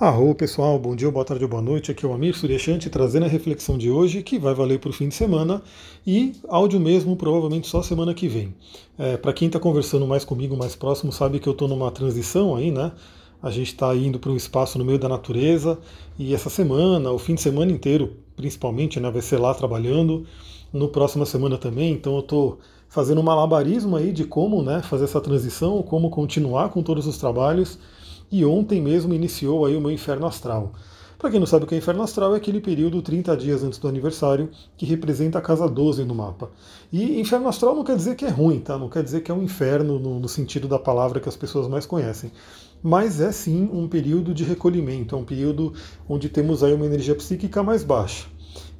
Arro pessoal, bom dia, boa tarde ou boa noite. Aqui é o Amir Suryashanti trazendo a reflexão de hoje que vai valer para o fim de semana e áudio mesmo provavelmente só semana que vem. É, para quem está conversando mais comigo, mais próximo, sabe que eu estou numa transição aí, né? A gente está indo para um espaço no meio da natureza e essa semana, o fim de semana inteiro, principalmente, né, vai ser lá trabalhando. No próxima semana também, então eu estou fazendo um malabarismo aí de como né, fazer essa transição, como continuar com todos os trabalhos e ontem mesmo iniciou aí o meu inferno astral. Para quem não sabe o que é inferno astral, é aquele período 30 dias antes do aniversário que representa a casa 12 no mapa. E inferno astral não quer dizer que é ruim, tá? Não quer dizer que é um inferno no, no sentido da palavra que as pessoas mais conhecem. Mas é sim um período de recolhimento, é um período onde temos aí uma energia psíquica mais baixa.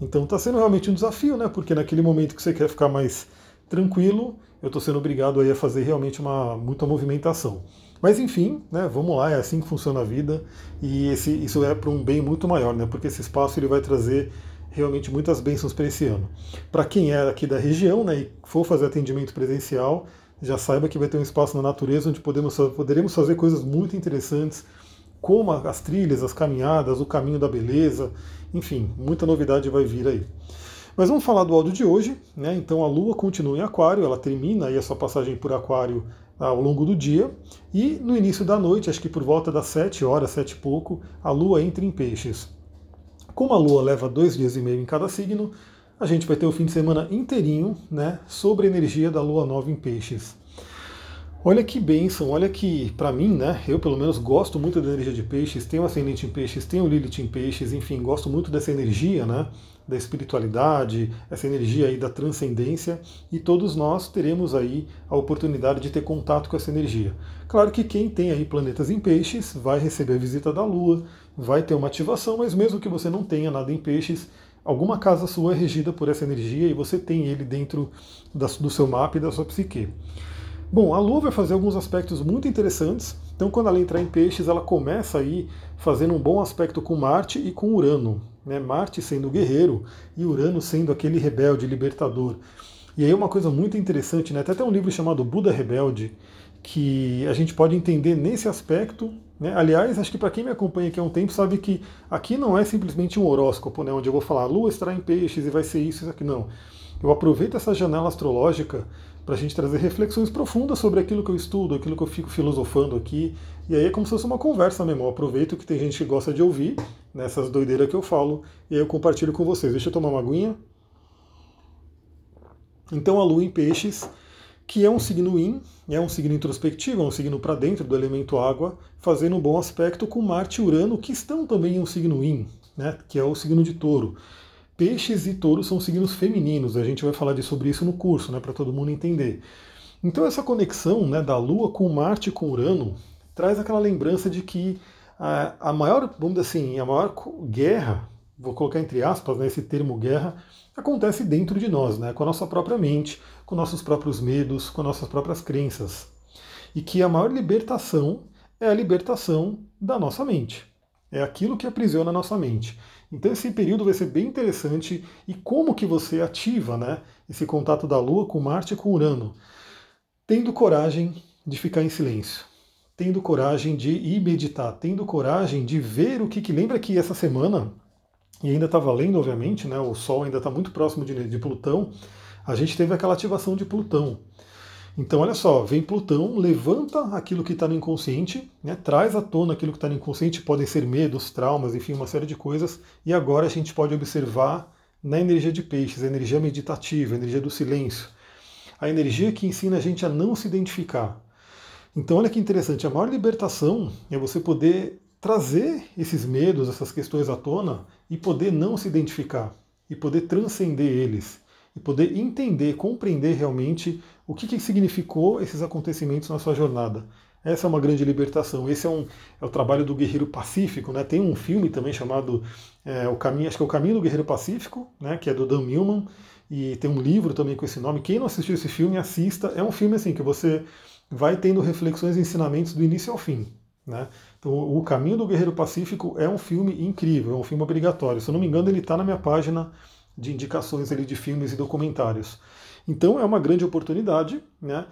Então está sendo realmente um desafio, né? Porque naquele momento que você quer ficar mais tranquilo, eu estou sendo obrigado aí a fazer realmente uma muita movimentação. Mas enfim, né, vamos lá, é assim que funciona a vida e esse, isso é para um bem muito maior, né, porque esse espaço ele vai trazer realmente muitas bênçãos para esse ano. Para quem é aqui da região né, e for fazer atendimento presencial, já saiba que vai ter um espaço na natureza onde podemos, poderemos fazer coisas muito interessantes, como as trilhas, as caminhadas, o caminho da beleza, enfim, muita novidade vai vir aí. Mas vamos falar do áudio de hoje, né? Então a Lua continua em Aquário, ela termina aí a sua passagem por Aquário ao longo do dia, e no início da noite, acho que por volta das 7 horas, 7 e pouco, a Lua entra em Peixes. Como a Lua leva dois dias e meio em cada signo, a gente vai ter o fim de semana inteirinho né, sobre a energia da Lua nova em Peixes. Olha que bênção, olha que, para mim, né, eu pelo menos gosto muito da energia de peixes, tenho ascendente em peixes, tenho Lilith em peixes, enfim, gosto muito dessa energia, né, da espiritualidade, essa energia aí da transcendência, e todos nós teremos aí a oportunidade de ter contato com essa energia. Claro que quem tem aí planetas em peixes vai receber a visita da Lua, vai ter uma ativação, mas mesmo que você não tenha nada em peixes, alguma casa sua é regida por essa energia e você tem ele dentro do seu mapa e da sua psique. Bom, a Lua vai fazer alguns aspectos muito interessantes. Então, quando ela entrar em Peixes, ela começa aí fazendo um bom aspecto com Marte e com Urano. Né? Marte sendo o guerreiro e Urano sendo aquele rebelde, libertador. E aí uma coisa muito interessante, né? até tem um livro chamado Buda Rebelde, que a gente pode entender nesse aspecto. Né? Aliás, acho que para quem me acompanha aqui há um tempo sabe que aqui não é simplesmente um horóscopo, né? onde eu vou falar a Lua estará em Peixes e vai ser isso, isso aqui. Não. Eu aproveito essa janela astrológica para a gente trazer reflexões profundas sobre aquilo que eu estudo, aquilo que eu fico filosofando aqui. E aí é como se fosse uma conversa mesmo. Eu aproveito que tem gente que gosta de ouvir nessas doideiras que eu falo e aí eu compartilho com vocês. Deixa eu tomar uma aguinha. Então a Lua em Peixes, que é um signo yin, é um signo introspectivo, é um signo para dentro do elemento água, fazendo um bom aspecto com Marte e Urano, que estão também em um signo yin, né, que é o signo de touro. Peixes e touros são signos femininos, a gente vai falar sobre isso no curso, né, para todo mundo entender. Então essa conexão né, da Lua com Marte e com Urano traz aquela lembrança de que a, a maior, vamos dizer assim, a maior guerra, vou colocar entre aspas né, esse termo guerra, acontece dentro de nós, né, com a nossa própria mente, com nossos próprios medos, com nossas próprias crenças. E que a maior libertação é a libertação da nossa mente. É aquilo que aprisiona a nossa mente. Então esse período vai ser bem interessante e como que você ativa né, esse contato da Lua com Marte e com Urano? Tendo coragem de ficar em silêncio, tendo coragem de ir meditar, tendo coragem de ver o que, que lembra que essa semana, e ainda está valendo obviamente, né, o Sol ainda está muito próximo de, de Plutão, a gente teve aquela ativação de Plutão. Então, olha só, vem Plutão, levanta aquilo que está no inconsciente, né, traz à tona aquilo que está no inconsciente, podem ser medos, traumas, enfim, uma série de coisas, e agora a gente pode observar na energia de peixes, a energia meditativa, a energia do silêncio, a energia que ensina a gente a não se identificar. Então, olha que interessante, a maior libertação é você poder trazer esses medos, essas questões à tona e poder não se identificar, e poder transcender eles e poder entender, compreender realmente o que, que significou esses acontecimentos na sua jornada. Essa é uma grande libertação. Esse é, um, é o trabalho do guerreiro pacífico. Né? Tem um filme também chamado é, o caminho, acho que é o Caminho do Guerreiro Pacífico, né? que é do Dan Millman, e tem um livro também com esse nome. Quem não assistiu esse filme, assista. É um filme assim que você vai tendo reflexões e ensinamentos do início ao fim. Né? Então, o Caminho do Guerreiro Pacífico é um filme incrível, é um filme obrigatório. Se eu não me engano, ele está na minha página de indicações ali de filmes e documentários. Então é uma grande oportunidade. Né?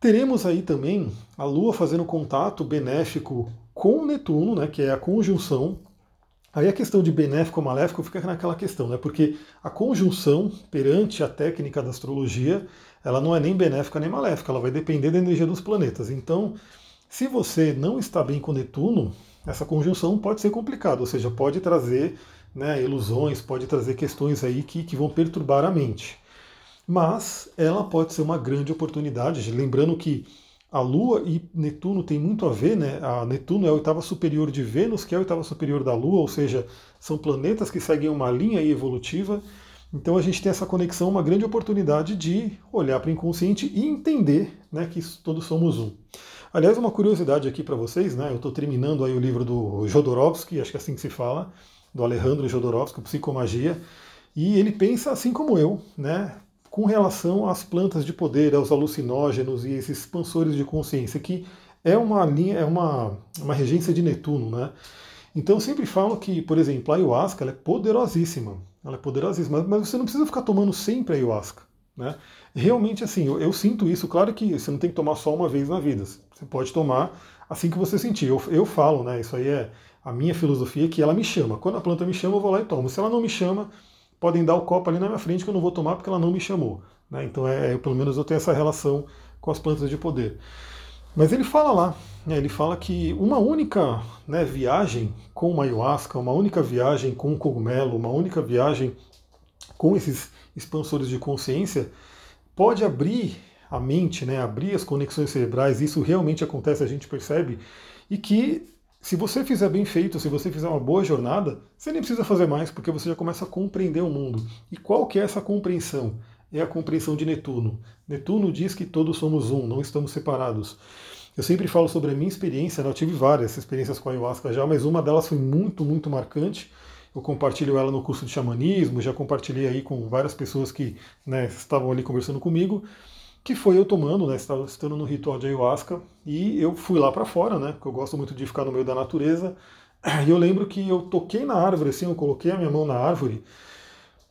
Teremos aí também a Lua fazendo contato benéfico com Netuno, né, que é a conjunção. Aí a questão de benéfico ou maléfico fica naquela questão, né? Porque a conjunção perante a técnica da astrologia, ela não é nem benéfica nem maléfica, ela vai depender da energia dos planetas. Então, se você não está bem com Netuno, essa conjunção pode ser complicada, ou seja, pode trazer né, ilusões, pode trazer questões aí que, que vão perturbar a mente. Mas ela pode ser uma grande oportunidade, lembrando que a Lua e Netuno tem muito a ver, né? A Netuno é a oitava superior de Vênus, que é a oitava superior da Lua, ou seja, são planetas que seguem uma linha evolutiva. Então a gente tem essa conexão, uma grande oportunidade de olhar para o inconsciente e entender né, que todos somos um. Aliás, uma curiosidade aqui para vocês, né? Eu estou terminando aí o livro do Jodorowsky, acho que é assim que se fala, do Alejandro Jodorowsky, Psicomagia, e ele pensa assim como eu, né? com relação às plantas de poder, aos alucinógenos e esses expansores de consciência, que é uma linha, é uma, uma regência de Netuno, né? Então eu sempre falo que, por exemplo, a ayahuasca é poderosíssima, ela é poderosíssima, mas você não precisa ficar tomando sempre a ayahuasca, né? Realmente assim, eu, eu, sinto isso, claro que você não tem que tomar só uma vez na vida, você pode tomar assim que você sentir. Eu, eu falo, né? Isso aí é a minha filosofia que ela me chama. Quando a planta me chama, eu vou lá e tomo. Se ela não me chama, podem dar o copo ali na minha frente que eu não vou tomar porque ela não me chamou. Né? Então, é, é, pelo menos eu tenho essa relação com as plantas de poder. Mas ele fala lá, né, ele fala que uma única né, viagem com uma ayahuasca, uma única viagem com um cogumelo, uma única viagem com esses expansores de consciência, pode abrir a mente, né, abrir as conexões cerebrais, isso realmente acontece, a gente percebe, e que se você fizer bem feito, se você fizer uma boa jornada, você nem precisa fazer mais, porque você já começa a compreender o mundo. E qual que é essa compreensão? É a compreensão de Netuno. Netuno diz que todos somos um, não estamos separados. Eu sempre falo sobre a minha experiência, né? eu tive várias experiências com a ayahuasca já, mas uma delas foi muito, muito marcante. Eu compartilho ela no curso de xamanismo, já compartilhei aí com várias pessoas que né, estavam ali conversando comigo que foi eu tomando, né? Estava estando no ritual de ayahuasca e eu fui lá para fora, né? Porque eu gosto muito de ficar no meio da natureza. E eu lembro que eu toquei na árvore, assim, eu coloquei a minha mão na árvore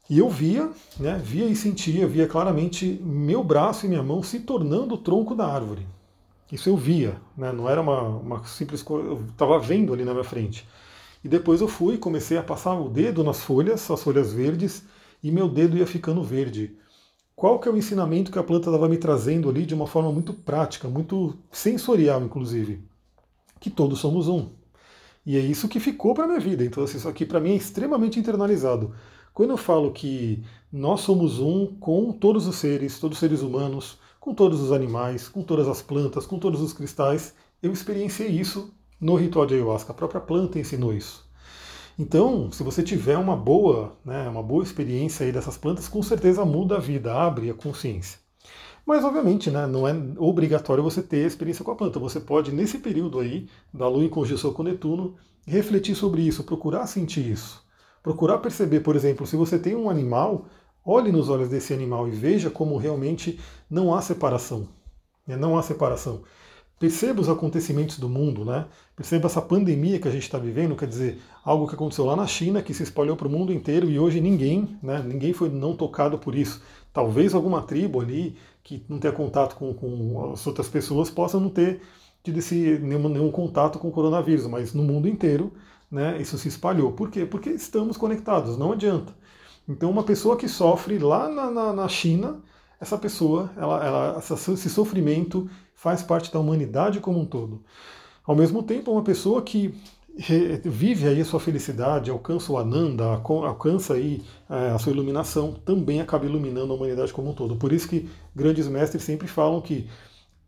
e eu via, né? Via e sentia, via claramente meu braço e minha mão se tornando o tronco da árvore. Isso eu via, né? Não era uma, uma simples coisa, eu estava vendo ali na minha frente. E depois eu fui, comecei a passar o dedo nas folhas, as folhas verdes, e meu dedo ia ficando verde qual que é o ensinamento que a planta estava me trazendo ali de uma forma muito prática, muito sensorial, inclusive? Que todos somos um. E é isso que ficou para minha vida. Então, assim, isso aqui para mim é extremamente internalizado. Quando eu falo que nós somos um com todos os seres, todos os seres humanos, com todos os animais, com todas as plantas, com todos os cristais, eu experienciei isso no ritual de ayahuasca. A própria planta ensinou isso. Então, se você tiver uma boa, né, uma boa experiência aí dessas plantas, com certeza muda a vida, abre a consciência. Mas, obviamente, né, não é obrigatório você ter experiência com a planta. Você pode, nesse período aí, da Lua em conjunção com Netuno, refletir sobre isso, procurar sentir isso. Procurar perceber, por exemplo, se você tem um animal, olhe nos olhos desse animal e veja como realmente não há separação. Né, não há separação. Perceba os acontecimentos do mundo, né? Perceba essa pandemia que a gente está vivendo, quer dizer, algo que aconteceu lá na China, que se espalhou para o mundo inteiro e hoje ninguém, né, ninguém foi não tocado por isso. Talvez alguma tribo ali que não tenha contato com, com as outras pessoas possa não ter tido esse, nenhum, nenhum contato com o coronavírus, mas no mundo inteiro né, isso se espalhou. Por quê? Porque estamos conectados, não adianta. Então, uma pessoa que sofre lá na, na, na China, essa pessoa, ela, ela, esse sofrimento faz parte da humanidade como um todo. Ao mesmo tempo, uma pessoa que vive aí a sua felicidade, alcança o Ananda, alcança aí é, a sua iluminação, também acaba iluminando a humanidade como um todo. Por isso que grandes mestres sempre falam que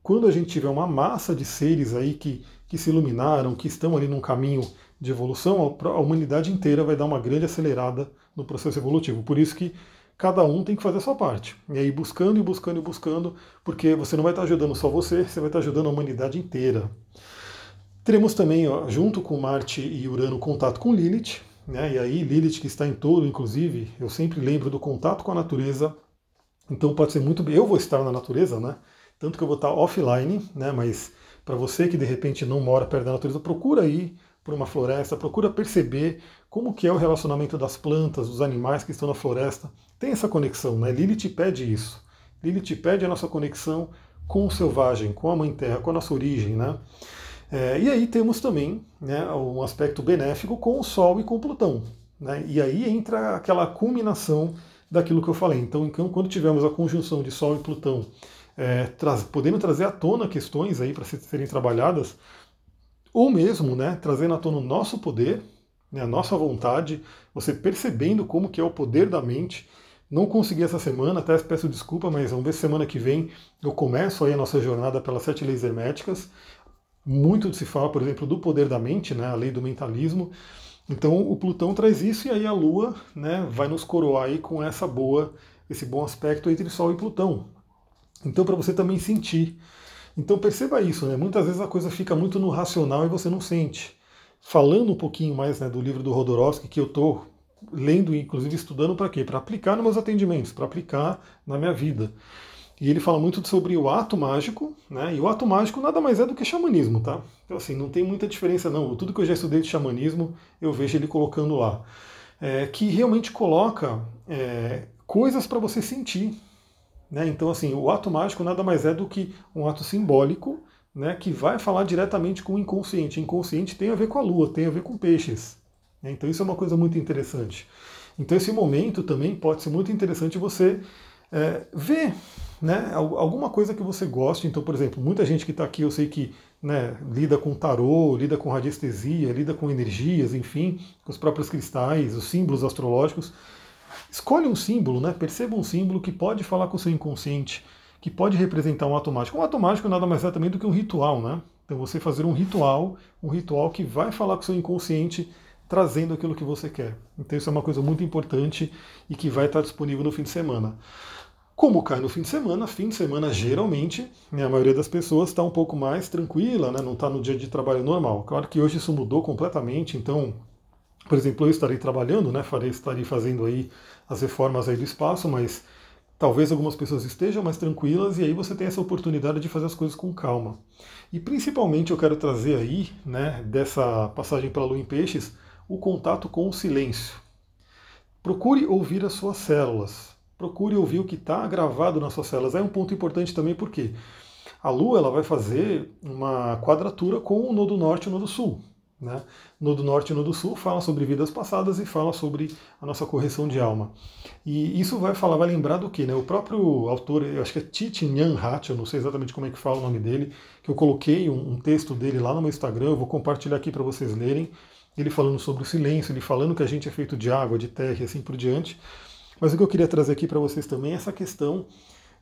quando a gente tiver uma massa de seres aí que, que se iluminaram, que estão ali num caminho de evolução, a humanidade inteira vai dar uma grande acelerada no processo evolutivo. Por isso que cada um tem que fazer a sua parte. E aí buscando e buscando e buscando, porque você não vai estar ajudando só você, você vai estar ajudando a humanidade inteira. Teremos também, ó, junto com Marte e Urano, contato com Lilith, né? E aí Lilith que está em todo, inclusive, eu sempre lembro do contato com a natureza. Então pode ser muito, eu vou estar na natureza, né? Tanto que eu vou estar offline, né? Mas para você que de repente não mora perto da natureza, procura aí por uma floresta, procura perceber como que é o relacionamento das plantas, dos animais que estão na floresta. Tem essa conexão, né? Lilith pede isso. Lilith pede a nossa conexão com o selvagem, com a Mãe Terra, com a nossa origem, né? É, e aí temos também né, um aspecto benéfico com o Sol e com Plutão. Né? E aí entra aquela culminação daquilo que eu falei. Então, então quando tivermos a conjunção de Sol e Plutão, é, podendo trazer à tona questões aí para serem trabalhadas, ou mesmo né, trazendo à tona o nosso poder, né, a nossa vontade, você percebendo como que é o poder da mente. Não consegui essa semana, até peço desculpa, mas vamos ver se semana que vem eu começo aí a nossa jornada pelas sete leis herméticas. Muito se fala, por exemplo, do poder da mente, né, a lei do mentalismo. Então o Plutão traz isso e aí a Lua né, vai nos coroar aí com essa boa, esse bom aspecto entre Sol e Plutão. Então para você também sentir. Então perceba isso, né? Muitas vezes a coisa fica muito no racional e você não sente. Falando um pouquinho mais né, do livro do Rodorovsky, que eu estou lendo, inclusive estudando para quê? Para aplicar nos meus atendimentos, para aplicar na minha vida. E ele fala muito sobre o ato mágico, né? E o ato mágico nada mais é do que xamanismo, tá? Então, assim, não tem muita diferença, não. Tudo que eu já estudei de xamanismo, eu vejo ele colocando lá. É, que realmente coloca é, coisas para você sentir. Né? Então, assim, o ato mágico nada mais é do que um ato simbólico né, que vai falar diretamente com o inconsciente. O inconsciente tem a ver com a lua, tem a ver com peixes. Né? Então, isso é uma coisa muito interessante. Então, esse momento também pode ser muito interessante você é, ver né, alguma coisa que você goste. Então, por exemplo, muita gente que está aqui, eu sei que né, lida com tarô, lida com radiestesia, lida com energias, enfim, com os próprios cristais, os símbolos astrológicos. Escolhe um símbolo, né, perceba um símbolo que pode falar com o seu inconsciente, que pode representar um ato mágico. Um ato mágico nada mais é também do que um ritual, né? Então você fazer um ritual, um ritual que vai falar com o seu inconsciente, trazendo aquilo que você quer. Então isso é uma coisa muito importante e que vai estar disponível no fim de semana. Como cai no fim de semana, fim de semana geralmente, né, a maioria das pessoas está um pouco mais tranquila, né, não está no dia de trabalho normal. Claro que hoje isso mudou completamente, então, por exemplo, eu estarei trabalhando, né, farei, estarei fazendo aí as reformas aí do espaço, mas talvez algumas pessoas estejam mais tranquilas e aí você tem essa oportunidade de fazer as coisas com calma. E principalmente eu quero trazer aí, né, dessa passagem para a Lua em Peixes, o contato com o silêncio. Procure ouvir as suas células procure ouvir o que está gravado nas suas células. É um ponto importante também porque a Lua ela vai fazer uma quadratura com o nodo norte e o nodo sul. Né? Nodo norte e nodo sul fala sobre vidas passadas e fala sobre a nossa correção de alma. E isso vai falar, vai lembrar do que? Né? O próprio autor, eu acho que é Titi Nyan Hat, eu não sei exatamente como é que fala o nome dele, que eu coloquei um, um texto dele lá no meu Instagram, eu vou compartilhar aqui para vocês lerem. Ele falando sobre o silêncio, ele falando que a gente é feito de água, de terra e assim por diante. Mas o que eu queria trazer aqui para vocês também é essa questão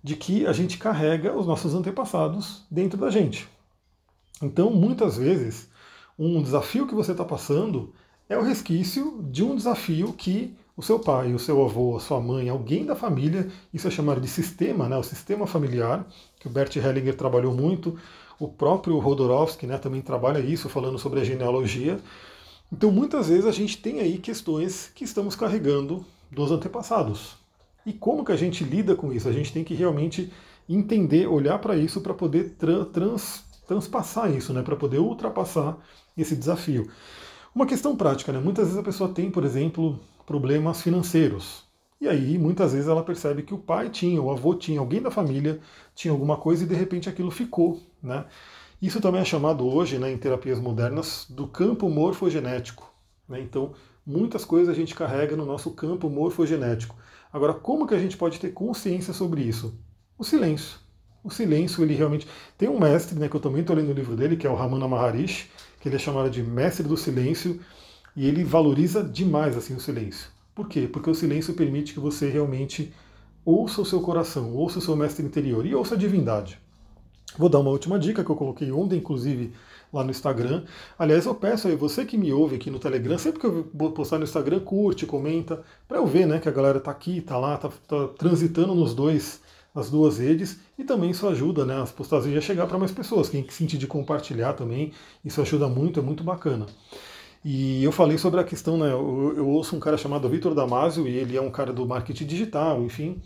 de que a gente carrega os nossos antepassados dentro da gente. Então, muitas vezes, um desafio que você está passando é o resquício de um desafio que o seu pai, o seu avô, a sua mãe, alguém da família, isso é chamado de sistema, né, o sistema familiar, que o Bert Hellinger trabalhou muito, o próprio Rodorovsky né, também trabalha isso, falando sobre a genealogia. Então, muitas vezes a gente tem aí questões que estamos carregando dos antepassados. E como que a gente lida com isso? A gente tem que realmente entender, olhar para isso para poder tra trans, transpassar isso, né? para poder ultrapassar esse desafio. Uma questão prática, né? muitas vezes a pessoa tem, por exemplo, problemas financeiros. E aí, muitas vezes, ela percebe que o pai tinha, o avô tinha, alguém da família tinha alguma coisa e de repente aquilo ficou. Né? Isso também é chamado hoje, né, em terapias modernas, do campo morfogenético. Né? Então, muitas coisas a gente carrega no nosso campo morfogenético. Agora, como que a gente pode ter consciência sobre isso? O silêncio. O silêncio, ele realmente. Tem um mestre, né, que eu também estou lendo o livro dele, que é o Ramana Maharishi, que ele é chamado de mestre do silêncio, e ele valoriza demais assim o silêncio. Por quê? Porque o silêncio permite que você realmente ouça o seu coração, ouça o seu mestre interior e ouça a divindade. Vou dar uma última dica que eu coloquei ontem, inclusive, lá no Instagram. Aliás, eu peço aí, você que me ouve aqui no Telegram, sempre que eu vou postar no Instagram, curte, comenta, para eu ver né, que a galera tá aqui, tá lá, tá, tá transitando nos dois, nas duas redes, e também isso ajuda né, as postagens a chegar para mais pessoas. Quem sentir de compartilhar também, isso ajuda muito, é muito bacana. E eu falei sobre a questão, né? Eu, eu ouço um cara chamado Vitor Damasio, e ele é um cara do marketing digital, enfim.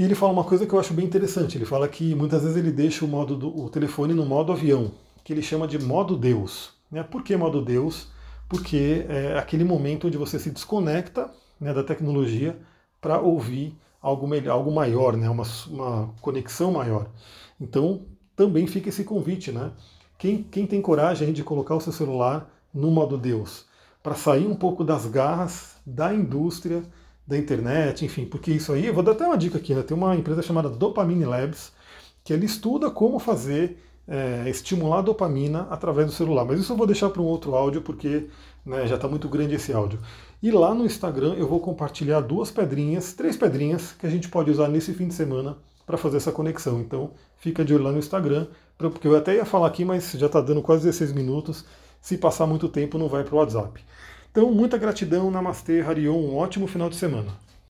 E ele fala uma coisa que eu acho bem interessante. Ele fala que muitas vezes ele deixa o, modo do, o telefone no modo avião que ele chama de modo Deus. Né? Por que modo Deus? Porque é aquele momento onde você se desconecta né, da tecnologia para ouvir algo melhor, algo maior, né, uma, uma conexão maior. Então também fica esse convite, né? Quem, quem tem coragem de colocar o seu celular no modo Deus? Para sair um pouco das garras da indústria, da internet, enfim, porque isso aí, eu vou dar até uma dica aqui, né? tem uma empresa chamada Dopamine Labs, que ele estuda como fazer é, estimular a dopamina através do celular. Mas isso eu vou deixar para um outro áudio, porque né, já está muito grande esse áudio. E lá no Instagram eu vou compartilhar duas pedrinhas, três pedrinhas, que a gente pode usar nesse fim de semana para fazer essa conexão. Então fica de olho lá no Instagram, porque eu até ia falar aqui, mas já está dando quase 16 minutos. Se passar muito tempo, não vai para o WhatsApp. Então, muita gratidão, Namastê, Harion, um ótimo final de semana.